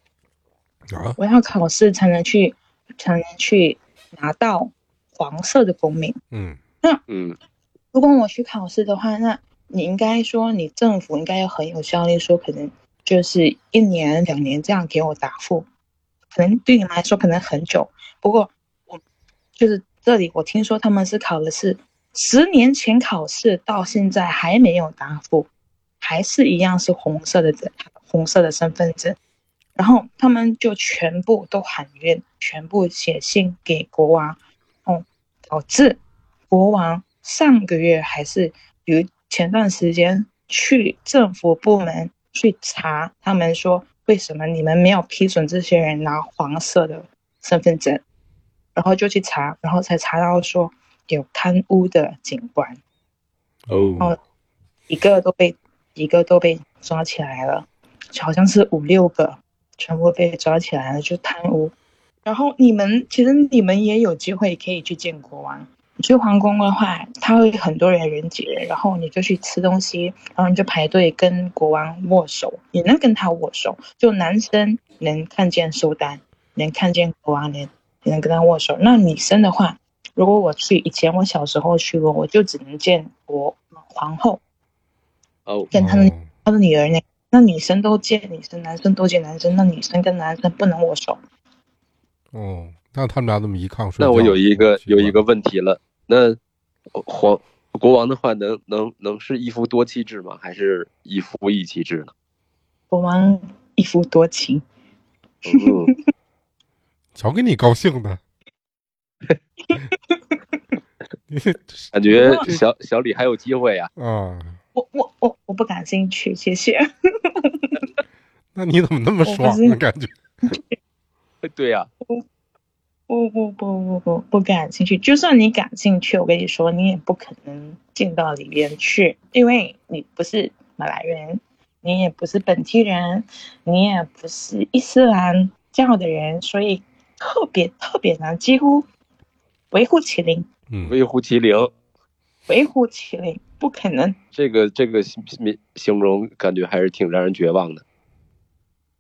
S2: 啊，
S1: 我要考试才能去。才能去拿到黄色的公民。
S2: 嗯，
S1: 那嗯，如果我去考试的话，那你应该说你政府应该要很有效率，说可能就是一年两年这样给我答复。可能对你们来说可能很久，不过我就是这里我听说他们是考的是十年前考试到现在还没有答复，还是一样是红色的红色的身份证。然后他们就全部都喊冤，全部写信给国王，哦，导致国王上个月还是有前段时间去政府部门去查，他们说为什么你们没有批准这些人拿黄色的身份证，然后就去查，然后才查到说有贪污的警官，
S2: 哦，
S1: 一个都被一个都被抓起来了，好像是五六个。全部被抓起来了，就贪污。然后你们其实你们也有机会可以去见国王。去皇宫的话，他会很多人人挤人，然后你就去吃东西，然后你就排队跟国王握手，也能跟他握手。就男生能看见苏丹，能看见国王，能你能跟他握手。那女生的话，如果我去以前我小时候去过，我就只能见我皇后，
S3: 哦，
S1: 见他的他的女儿那。那女生都见女生，男生都见男生，那女生跟男生不能握手。
S2: 哦，那他们俩怎么一炕睡？
S3: 那我有一个有一个问题了，那皇国王的话，能能能是一夫多妻制吗？还是一夫一妻制呢？
S1: 国王一夫多妻。
S3: 嗯，
S2: 瞧给你高兴的。
S3: 感觉小小李还有机会呀。
S2: 啊。
S1: 我我我我不感兴趣，谢谢。
S2: 那你怎么那么爽的感觉？
S3: 对呀，
S1: 不不不不不不不感兴趣。就算你感兴趣，我跟你说，你也不可能进到里面去，因为你不是马来人，你也不是本地人，你也不是伊斯兰教的人，所以特别特别难，几乎微乎其零。
S2: 嗯，
S3: 微乎其零。
S1: 微乎其微，不可能。
S3: 这个这个形形容感觉还是挺让人绝望的。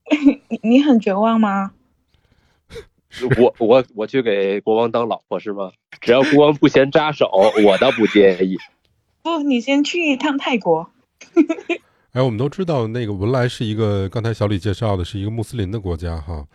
S1: 你你很绝望吗？
S3: 我我我去给国王当老婆是吗？只要国王不嫌扎手，我倒不介意。
S1: 不，你先去一趟泰国。
S2: 哎，我们都知道那个文莱是一个，刚才小李介绍的是一个穆斯林的国家哈。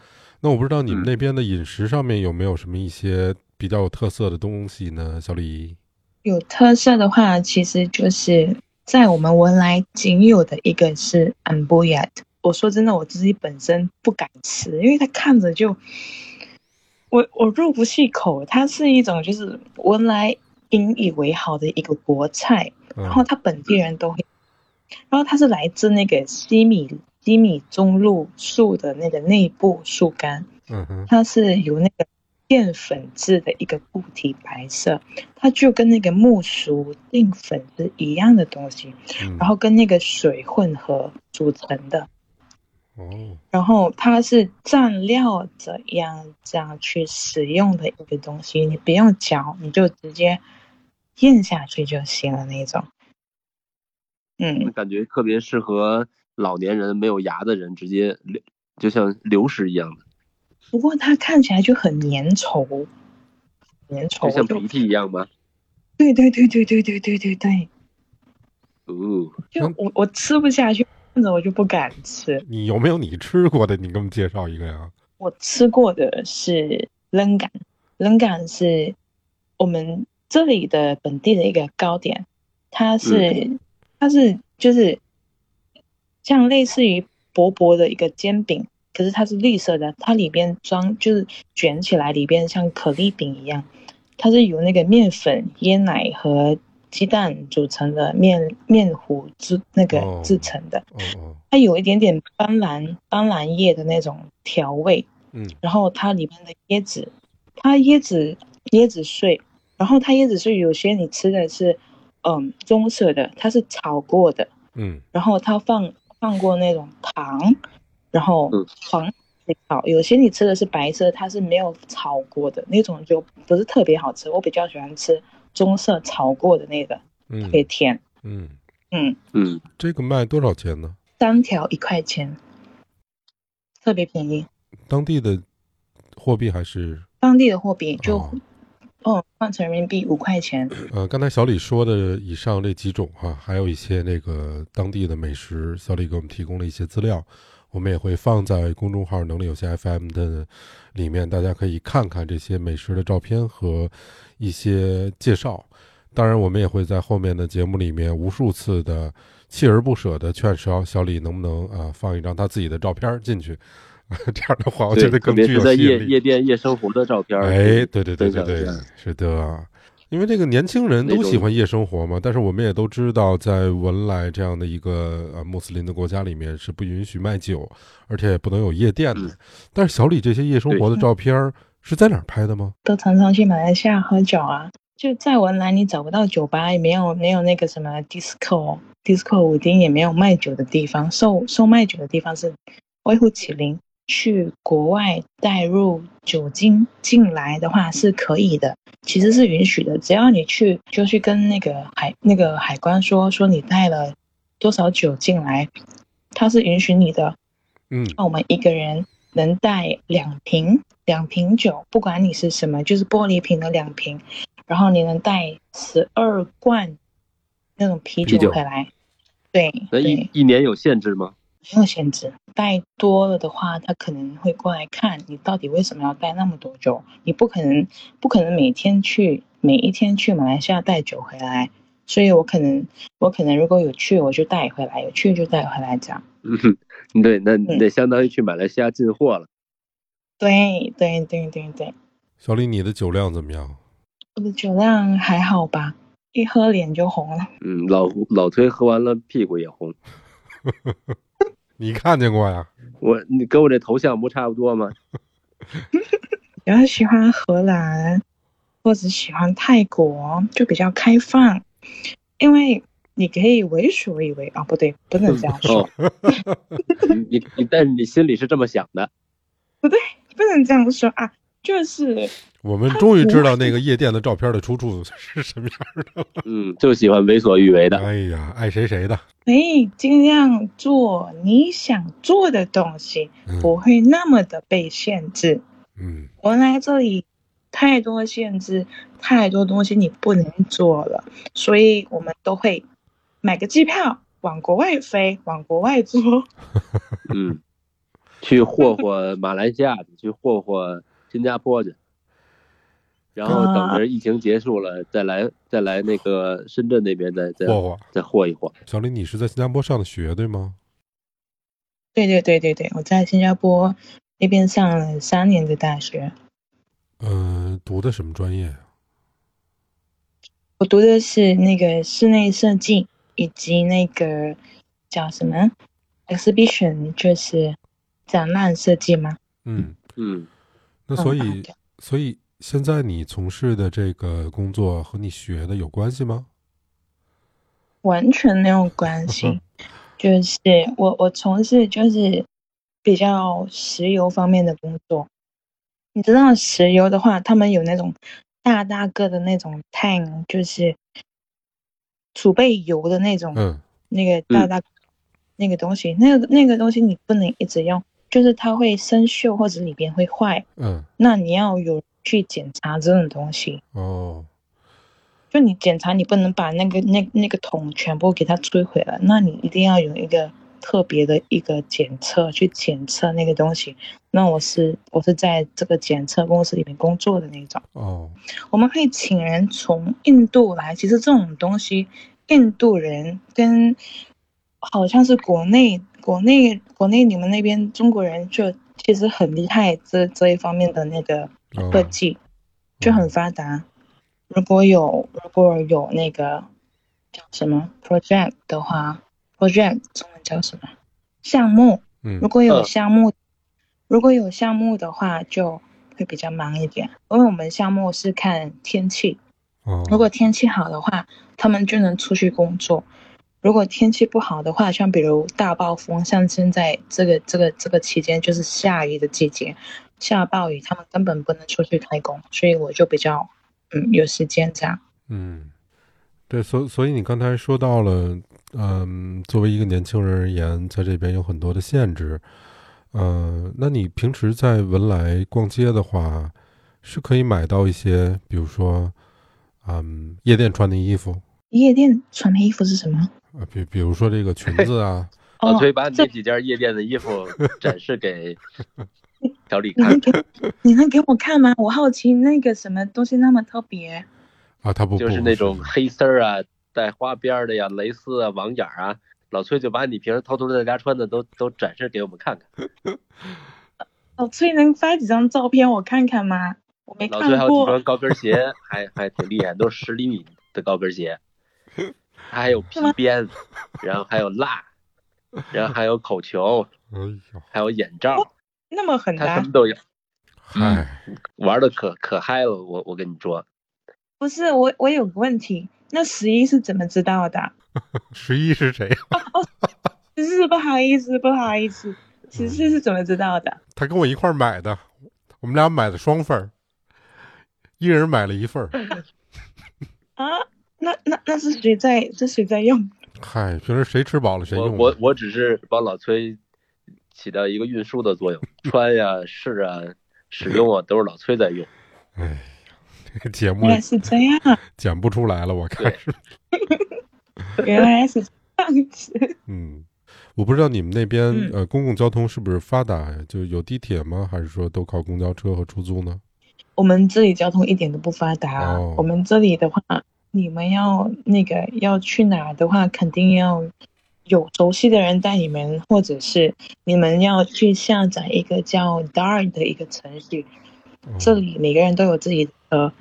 S2: 那我不知道你们那边的饮食上面有没有什么一些比较有特色的东西呢？小李。
S1: 有特色的话，其实就是在我们文莱仅有的一个是 ambuyat。我说真的，我自己本身不敢吃，因为它看着就我我入不去口。它是一种就是文莱引以为豪的一个国菜，然后它本地人都会，然后它是来自那个西米西米中路树的那个内部树干，
S2: 嗯哼，
S1: 它是由那个。淀粉质的一个固体，白色，它就跟那个木薯淀粉是一样的东西，然后跟那个水混合组成的。
S2: 哦，
S1: 然后它是蘸料这样这样去使用的一个东西，你不用嚼，你就直接咽下去就行了那种。嗯，
S3: 感觉特别适合老年人没有牙的人，直接流就像流食一样的。
S1: 不过它看起来就很粘稠，粘稠，
S3: 就像鼻涕一样吗？
S1: 对对对对对对对对对。
S3: 哦，
S1: 就我我吃不下去，看着我就不敢吃。
S2: 你有没有你吃过的？你给我们介绍一个呀？
S1: 我吃过的是冷感，冷感是我们这里的本地的一个糕点，它是它是就是像类似于薄薄的一个煎饼。可是它是绿色的，它里边装就是卷起来，里边像可丽饼一样。它是由那个面粉、椰奶和鸡蛋组成的面面糊制那个制成的。它有一点点斑斓斑斓叶的那种调味。
S2: 嗯。
S1: 然后它里面的椰子，它椰子椰子碎，然后它椰子碎有些你吃的是嗯棕色的，它是炒过的。
S2: 嗯。
S1: 然后它放放过那种糖。然后黄好，有些你吃的是白色，它是没有炒过的那种，就不是特别好吃。我比较喜欢吃棕色炒过的那个，特别甜。
S2: 嗯
S1: 嗯
S3: 嗯，
S2: 这个卖多少钱呢？
S1: 三条一块钱，特别便宜。
S2: 当地的货币还是？
S1: 当地的货币就哦，换成人民币五块钱。
S2: 呃，刚才小李说的以上这几种哈，还有一些那个当地的美食，小李给我们提供了一些资料。我们也会放在公众号“能力有限 FM” 的里面，大家可以看看这些美食的照片和一些介绍。当然，我们也会在后面的节目里面无数次的锲而不舍的劝小小李能不能啊放一张他自己的照片进去，这样的话我觉得更具有
S3: 吸引力。夜夜店夜生活的照片，
S2: 哎，对对对对对，是的。因为这个年轻人都喜欢夜生活嘛，但是我们也都知道，在文莱这样的一个呃穆斯林的国家里面是不允许卖酒，而且也不能有夜店的。但是小李这些夜生活的照片是在哪儿拍的吗？
S1: 都常常去马来西亚喝酒啊，就在文莱你找不到酒吧，也没有没有那个什么 disco disco 舞厅，也没有卖酒的地方，售售卖酒的地方是微乎其零。去国外带入酒精进来的话是可以的，其实是允许的。只要你去就去跟那个海那个海关说说你带了多少酒进来，他是允许你的。
S2: 嗯，
S1: 那我们一个人能带两瓶两瓶酒，不管你是什么，就是玻璃瓶的两瓶，然后你能带十二罐那种啤酒回来。对，
S3: 那一一年有限制吗？
S1: 没有限制，带多了的话，他可能会过来看你到底为什么要带那么多酒。你不可能，不可能每天去，每一天去马来西亚带酒回来。所以我可能，我可能如果有去，我就带回来；有去就带回来这样。
S3: 嗯，对，那那相当于去马来西亚进货了。
S1: 对对对对对。
S2: 小李，你的酒量怎么样？
S1: 我的酒量还好吧，一喝脸就红了。
S3: 嗯，老老崔喝完了屁股也红。
S2: 你看见过呀？
S3: 我，你跟我这头像不差不多吗？
S1: 比较喜欢荷兰，或者喜欢泰国，就比较开放，因为你可以为所欲为啊，不对，不能这样说。
S3: 你你，但是你心里是这么想的？
S1: 不对，不能这样说啊。就是
S2: 我们终于知道那个夜店的照片的出处是什么样的了。
S3: 嗯，就喜欢为所欲为的。
S2: 哎呀，爱谁谁的。
S1: 可以尽量做你想做的东西，不会那么的被限制。
S2: 嗯，
S1: 我来这里太多限制，太多东西你不能做了，所以我们都会买个机票往国外飞，往国外做。
S3: 嗯，去霍霍马来西亚，去霍霍。新加坡去，然后等着疫情结束了再来，再来那个深圳那边再再
S2: 霍霍，
S3: 再霍一霍。
S2: 小李，你是在新加坡上的学对吗？
S1: 对对对对对，我在新加坡那边上了三年的大学。
S2: 嗯，读的什么专业
S1: 我读的是那个室内设计，以及那个叫什么 exhibition，就是展览设计吗？
S2: 嗯
S3: 嗯。
S2: 那所以，所以现在你从事的这个工作和你学的有关系吗？
S1: 完全没有关 系，就是我我从事就是比较石油方面的工作。你知道石油的话，他们有那种大大个的那种 tank，就是储备油的那种，
S2: 嗯，
S1: 那个大大那个东西，那个那个东西你不能一直用。就是它会生锈或者里边会坏，
S2: 嗯，
S1: 那你要有去检查这种东西
S2: 哦。
S1: 就你检查，你不能把那个那那个桶全部给它摧毁了，那你一定要有一个特别的一个检测去检测那个东西。那我是我是在这个检测公司里面工作的那种
S2: 哦。
S1: 我们可以请人从印度来，其实这种东西，印度人跟好像是国内。国内国内你们那边中国人就其实很厉害，这这一方面的那个科技就很发达。如果有如果有那个叫什么 project 的话，project 中文叫什么项目？
S2: 嗯，
S1: 如果有项目，如果有项目的话，就会比较忙一点，因为我们项目是看天气。
S2: 哦，
S1: 如果天气好的话，他们就能出去工作。如果天气不好的话，像比如大暴风，像现在这个这个这个期间就是下雨的季节，下暴雨，他们根本不能出去开工，所以我就比较嗯有时间这样。
S2: 嗯，对，所所以你刚才说到了，嗯，作为一个年轻人而言，在这边有很多的限制，嗯，那你平时在文莱逛街的话，是可以买到一些，比如说，嗯，夜店穿的衣服。
S1: 夜店穿的衣服是什么？
S2: 啊，比比如说这个裙子啊，
S3: 老崔把你那几件夜店的衣服 展示给 小李看，
S1: 你能给我看吗？我好奇那个什么东西那么特别
S2: 啊，他不
S3: 就是那种黑丝儿啊，带花边的呀，蕾丝啊，网眼啊，老崔就把你平时偷偷在家穿的都都展示给我们看看。
S1: 老崔能发几张照片我看看吗？我没看过。
S3: 老崔还有几双高跟鞋，还还挺厉害，都是十厘米的高跟鞋。还有皮鞭，然后还有蜡，然后还有口球，
S2: 哎呦，
S3: 还有眼罩，
S1: 那么狠，
S3: 他什么都有，
S2: 嗨，
S3: 玩的可可嗨了，我我跟你说，
S1: 不是我我有个问题，那十一是怎么知道的？
S2: 十一是谁？
S1: 十四不好意思不好意思，十四是怎么知道的？
S2: 他跟我一块买的，我们俩买的双份儿，一人买了一份儿。
S1: 啊？那那那是谁在？这谁在用？
S2: 嗨，平时谁吃饱了谁用。
S3: 我我只是帮老崔起到一个运输的作用，穿呀试啊，使用啊都是老崔在用。
S2: 哎，这个节目
S1: 原来是这样，
S2: 剪不出来了，我看是。
S1: 原来是这样子。
S2: 嗯，我不知道你们那边呃公共交通是不是发达呀？就有地铁吗？还是说都靠公交车和出租呢？
S1: 我们这里交通一点都不发达。我们这里的话，你们要那个要去哪的话，肯定要有熟悉的人带你们，或者是你们要去下载一个叫 Dart 的一个程序。这里每个人都有自己的，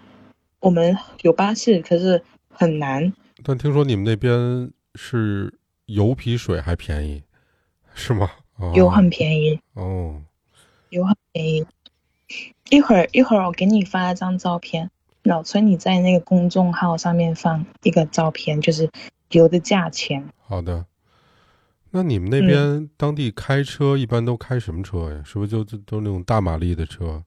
S1: 我们有巴士，可是很难。
S2: 但听说你们那边是油比水还便宜，是吗？
S1: 油很便宜
S2: 哦，
S1: 油很便宜。一会儿一会儿，我给你发一张照片。老崔，你在那个公众号上面放一个照片，就是油的价钱。
S2: 好的。那你们那边当地开车一般都开什么车呀？是不是就就都那种大马力的车？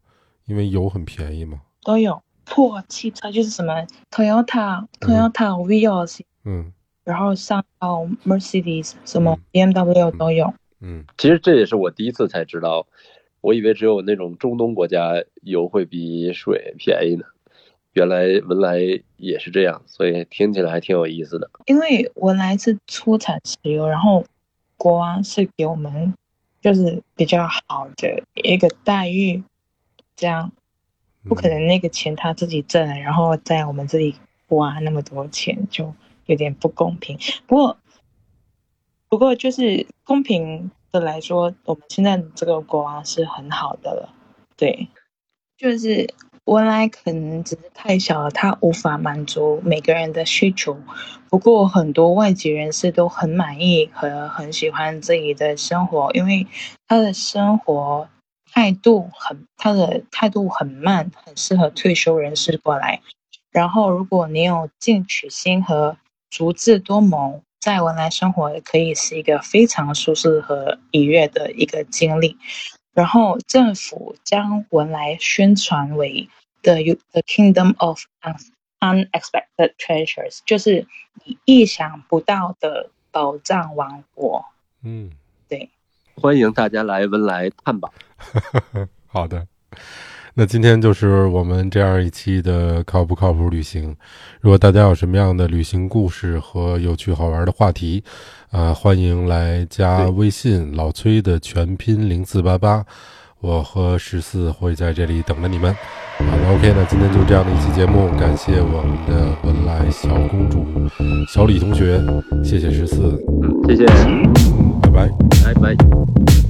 S2: 因为油很便宜嘛。
S1: 都有破汽车，就是什么 Toyota、Toyota Vios，
S2: 嗯，
S1: 然后上到 Mercedes，什么 BMW 都有。
S2: 嗯，
S3: 其实这也是我第一次才知道。我以为只有那种中东国家油会比水便宜呢，原来文莱也是这样，所以听起来还挺有意思的。
S1: 因为文莱是出产石油，然后国王是给我们就是比较好的一个待遇，这样不可能那个钱他自己挣，然后在我们这里花那么多钱，就有点不公平。不过，不过就是公平。的来说，我们现在这个国王是很好的了，对，就是文莱可能只是太小了，它无法满足每个人的需求。不过很多外籍人士都很满意和很喜欢自己的生活，因为他的生活态度很，他的态度很慢，很适合退休人士过来。然后，如果你有进取心和足智多谋。在文莱生活可以是一个非常舒适和愉悦的一个经历。然后政府将文莱宣传为 the the kingdom of unexpected treasures，就是你意想不到的宝藏王国。
S2: 嗯，
S1: 对，
S3: 欢迎大家来文莱探宝。
S2: 好的。那今天就是我们这样一期的靠不靠谱旅行。如果大家有什么样的旅行故事和有趣好玩的话题，啊，欢迎来加微信老崔的全拼零四八八，我和十四会在这里等着你们。好的，OK，那今天就这样的一期节目，感谢我们的文莱小公主小李同学，谢谢十四，
S3: 嗯，谢谢，
S2: 拜拜，
S3: 拜拜。